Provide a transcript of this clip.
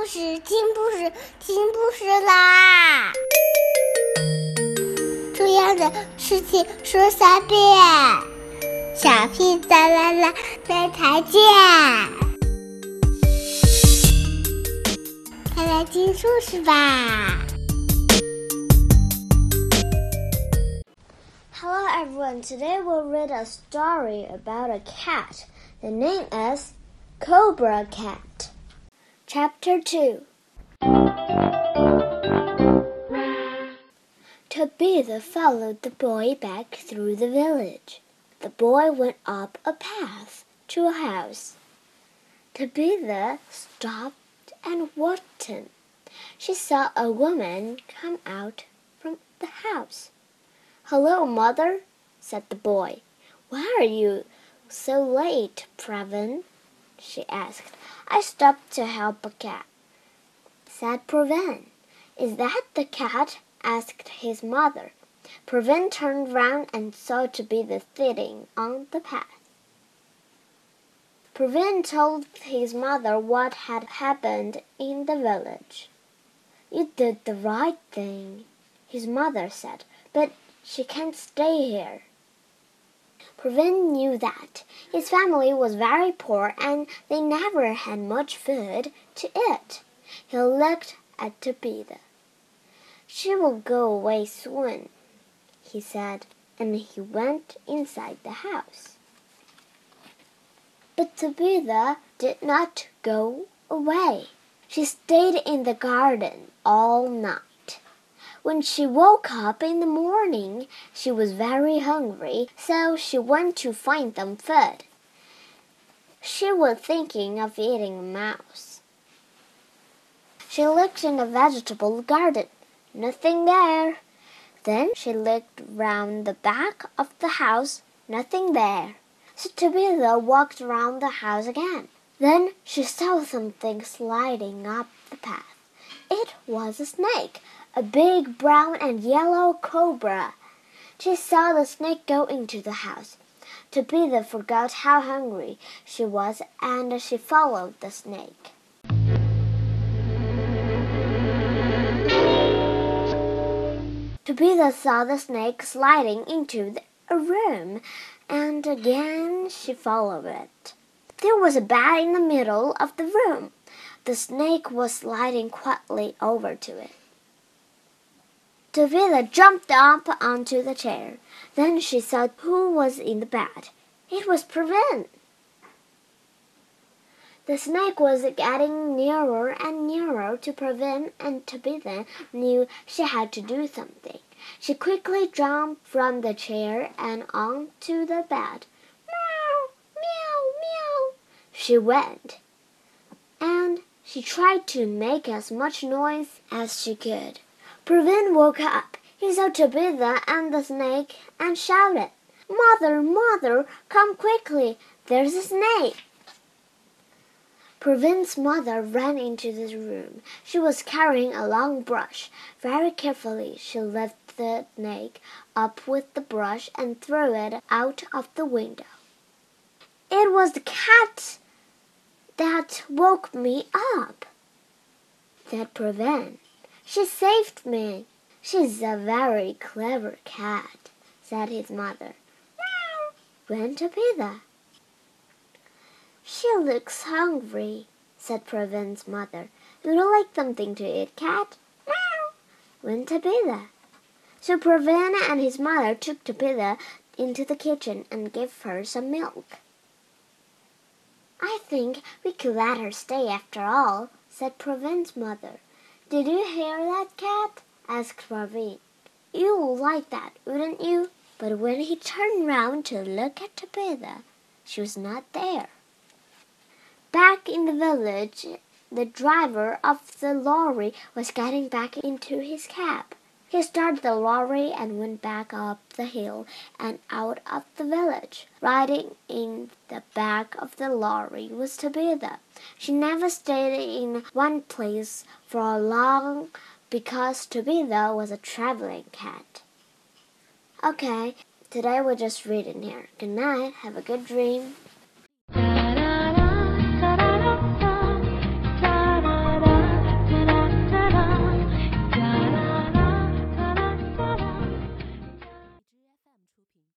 故事，听故事，听故事啦！重要的事情说三遍，小屁哒啦啦，明天见！快来听故事吧！Hello everyone, today we'll read a story about a cat. The name is Cobra Cat. Chapter 2 Tabitha followed the boy back through the village. The boy went up a path to a house. Tabitha stopped and watched in. She saw a woman come out from the house. Hello, mother, said the boy. Why are you so late, Pravin? She asked. I stopped to help a cat, said Pravin. Is that the cat? asked his mother. Pravin turned round and saw Tabitha sitting on the path. Pravin told his mother what had happened in the village. You did the right thing, his mother said, but she can't stay here. Pravin knew that his family was very poor and they never had much food to eat. He looked at Tabitha. She will go away soon, he said, and he went inside the house. But Tabitha did not go away. She stayed in the garden all night. When she woke up in the morning, she was very hungry, so she went to find them food. She was thinking of eating a mouse. She looked in the vegetable garden. Nothing there. Then she looked round the back of the house. Nothing there. So Tabitha walked round the house again. Then she saw something sliding up the path. It was a snake a big brown and yellow cobra. She saw the snake go into the house. Tabitha forgot how hungry she was and she followed the snake. Tabitha saw the snake sliding into a room and again she followed it. There was a bed in the middle of the room. The snake was sliding quietly over to it. Tabitha jumped up onto the chair. Then she saw who was in the bed. It was Pravin. The snake was getting nearer and nearer to Pravin, and Tabitha knew she had to do something. She quickly jumped from the chair and onto the bed. Meow, meow, meow. She went, she tried to make as much noise as she could. Pravin woke up. He saw Tabitha and the snake and shouted, Mother, mother, come quickly, there's a snake. Pravin's mother ran into the room. She was carrying a long brush. Very carefully, she lifted the snake up with the brush and threw it out of the window. It was the cat that woke me up, said Pravin. She saved me. She's a very clever cat, said his mother. Meow, went Tabitha. She looks hungry, said Pravin's mother. Would you like something to eat, cat? Meow, went Tabitha. So Pravin and his mother took Tabitha into the kitchen and gave her some milk. I think we could let her stay after all, said Pravin's mother. Did you hear that, cat? asked Pravin. You would like that, wouldn't you? But when he turned round to look at Tabitha, she was not there. Back in the village, the driver of the lorry was getting back into his cab. He started the lorry and went back up the hill and out of the village. Riding in the back of the lorry was Tabitha. She never stayed in one place for long because Tabitha was a traveling cat. Okay, today we're just reading here. Good night. Have a good dream.